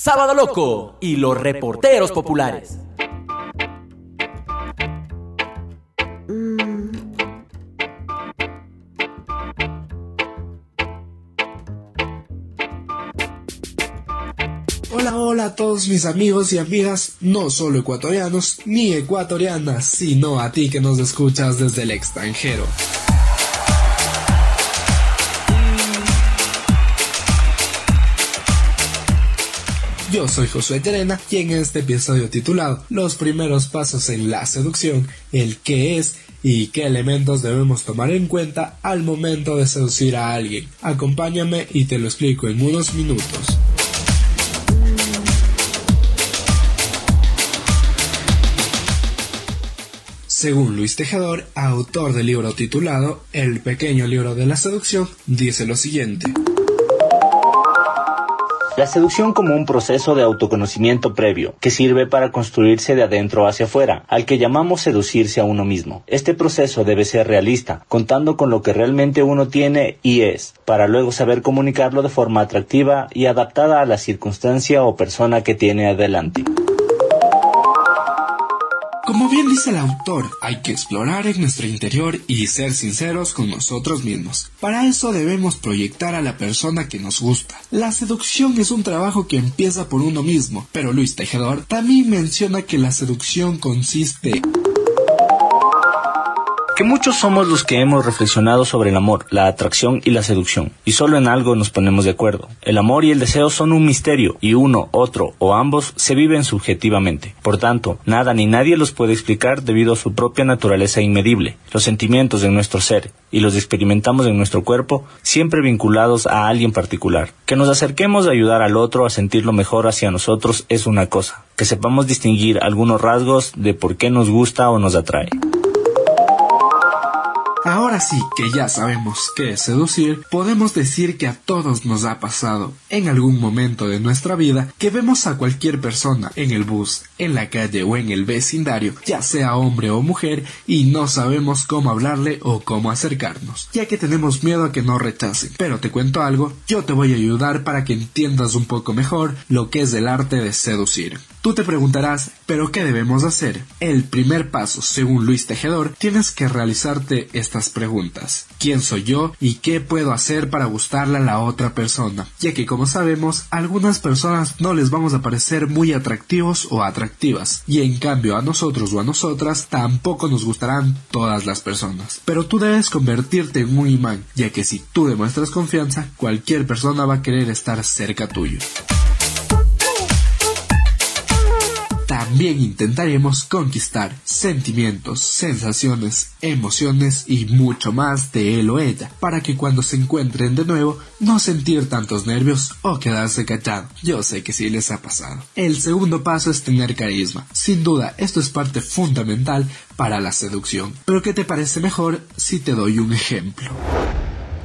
Sábado Loco y los reporteros populares. Hola, hola a todos mis amigos y amigas, no solo ecuatorianos ni ecuatorianas, sino a ti que nos escuchas desde el extranjero. Yo soy Josué Terena y en este episodio titulado Los primeros pasos en la seducción, el qué es y qué elementos debemos tomar en cuenta al momento de seducir a alguien. Acompáñame y te lo explico en unos minutos. Según Luis Tejedor, autor del libro titulado El pequeño libro de la seducción, dice lo siguiente. La seducción como un proceso de autoconocimiento previo, que sirve para construirse de adentro hacia afuera, al que llamamos seducirse a uno mismo. Este proceso debe ser realista, contando con lo que realmente uno tiene y es, para luego saber comunicarlo de forma atractiva y adaptada a la circunstancia o persona que tiene adelante. Como bien dice el autor, hay que explorar en nuestro interior y ser sinceros con nosotros mismos. Para eso debemos proyectar a la persona que nos gusta. La seducción es un trabajo que empieza por uno mismo, pero Luis Tejedor también menciona que la seducción consiste que muchos somos los que hemos reflexionado sobre el amor, la atracción y la seducción, y solo en algo nos ponemos de acuerdo. El amor y el deseo son un misterio, y uno, otro o ambos se viven subjetivamente. Por tanto, nada ni nadie los puede explicar debido a su propia naturaleza inmedible. Los sentimientos de nuestro ser, y los experimentamos en nuestro cuerpo, siempre vinculados a alguien particular. Que nos acerquemos a ayudar al otro a sentirlo mejor hacia nosotros es una cosa. Que sepamos distinguir algunos rasgos de por qué nos gusta o nos atrae. Ahora sí que ya sabemos qué es seducir, podemos decir que a todos nos ha pasado en algún momento de nuestra vida que vemos a cualquier persona en el bus, en la calle o en el vecindario, ya sea hombre o mujer, y no sabemos cómo hablarle o cómo acercarnos, ya que tenemos miedo a que nos rechacen. Pero te cuento algo, yo te voy a ayudar para que entiendas un poco mejor lo que es el arte de seducir. Tú te preguntarás, ¿pero qué debemos hacer? El primer paso, según Luis Tejedor, tienes que realizarte estas preguntas. ¿Quién soy yo y qué puedo hacer para gustarle a la otra persona? Ya que como sabemos, algunas personas no les vamos a parecer muy atractivos o atractivas, y en cambio a nosotros o a nosotras tampoco nos gustarán todas las personas. Pero tú debes convertirte en un imán, ya que si tú demuestras confianza, cualquier persona va a querer estar cerca tuyo. También intentaremos conquistar sentimientos, sensaciones, emociones y mucho más de él o ella, para que cuando se encuentren de nuevo no sentir tantos nervios o quedarse callado. Yo sé que sí les ha pasado. El segundo paso es tener carisma. Sin duda, esto es parte fundamental para la seducción. Pero ¿qué te parece mejor si te doy un ejemplo?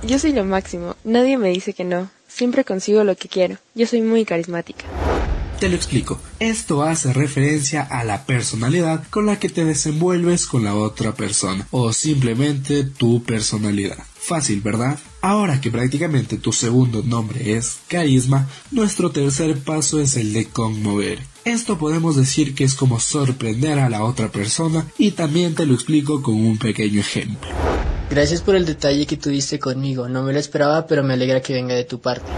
Yo soy lo máximo. Nadie me dice que no. Siempre consigo lo que quiero. Yo soy muy carismática. Te lo explico. Esto hace referencia a la personalidad con la que te desenvuelves con la otra persona o simplemente tu personalidad. Fácil, ¿verdad? Ahora que prácticamente tu segundo nombre es carisma, nuestro tercer paso es el de conmover. Esto podemos decir que es como sorprender a la otra persona y también te lo explico con un pequeño ejemplo. Gracias por el detalle que tuviste conmigo, no me lo esperaba pero me alegra que venga de tu parte.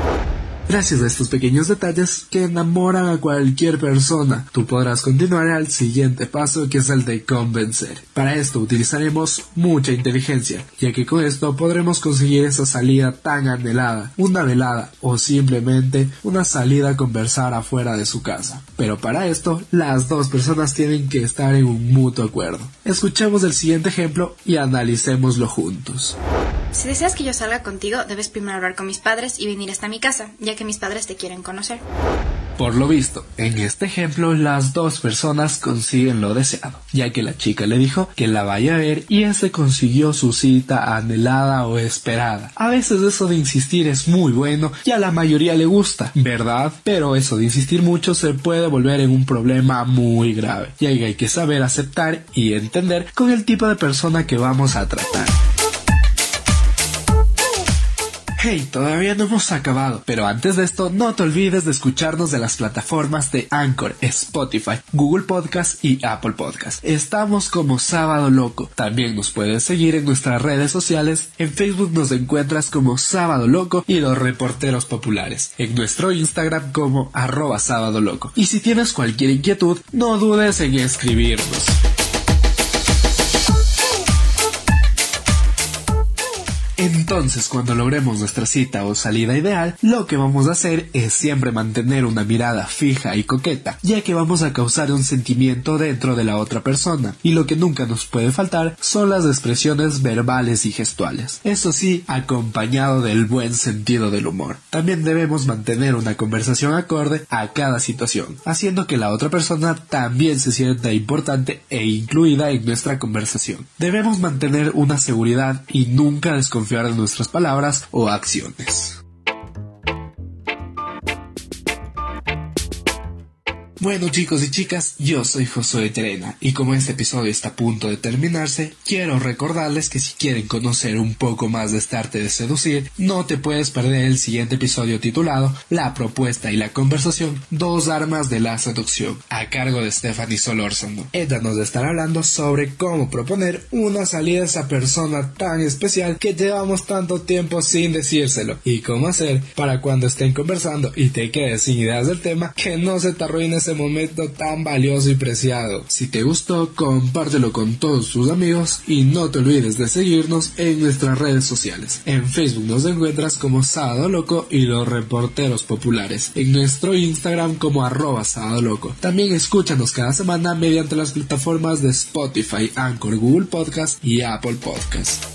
Gracias a estos pequeños detalles que enamoran a cualquier persona, tú podrás continuar al siguiente paso que es el de convencer. Para esto utilizaremos mucha inteligencia, ya que con esto podremos conseguir esa salida tan anhelada, una velada o simplemente una salida a conversar afuera de su casa. Pero para esto, las dos personas tienen que estar en un mutuo acuerdo. Escuchemos el siguiente ejemplo y analicémoslo juntos. Si deseas que yo salga contigo, debes primero hablar con mis padres y venir hasta mi casa, ya que mis padres te quieren conocer. Por lo visto, en este ejemplo las dos personas consiguen lo deseado, ya que la chica le dijo que la vaya a ver y ese consiguió su cita anhelada o esperada. A veces eso de insistir es muy bueno y a la mayoría le gusta, ¿verdad? Pero eso de insistir mucho se puede volver en un problema muy grave, y hay que saber aceptar y entender con el tipo de persona que vamos a tratar. Hey, todavía no hemos acabado, pero antes de esto no te olvides de escucharnos de las plataformas de Anchor, Spotify, Google Podcast y Apple Podcast. Estamos como Sábado Loco. También nos puedes seguir en nuestras redes sociales. En Facebook nos encuentras como Sábado Loco y los reporteros populares. En nuestro Instagram como arroba Sábado Loco. Y si tienes cualquier inquietud, no dudes en escribirnos. Entonces, cuando logremos nuestra cita o salida ideal, lo que vamos a hacer es siempre mantener una mirada fija y coqueta, ya que vamos a causar un sentimiento dentro de la otra persona, y lo que nunca nos puede faltar son las expresiones verbales y gestuales. Eso sí, acompañado del buen sentido del humor. También debemos mantener una conversación acorde a cada situación, haciendo que la otra persona también se sienta importante e incluida en nuestra conversación. Debemos mantener una seguridad y nunca desconfiar de nuestras palabras o acciones. Bueno chicos y chicas, yo soy Josué Terena y como este episodio está a punto de terminarse, quiero recordarles que si quieren conocer un poco más de este arte de seducir, no te puedes perder el siguiente episodio titulado La propuesta y la conversación, dos armas de la seducción, a cargo de Stephanie Solórzano. Ella nos estará hablando sobre cómo proponer una salida a esa persona tan especial que llevamos tanto tiempo sin decírselo y cómo hacer para cuando estén conversando y te quedes sin ideas del tema que no se te arruine ese momento tan valioso y preciado. Si te gustó, compártelo con todos tus amigos y no te olvides de seguirnos en nuestras redes sociales. En Facebook nos encuentras como Sábado Loco y los reporteros populares. En nuestro Instagram como arroba Sábado Loco. También escúchanos cada semana mediante las plataformas de Spotify, Anchor, Google Podcast y Apple Podcast.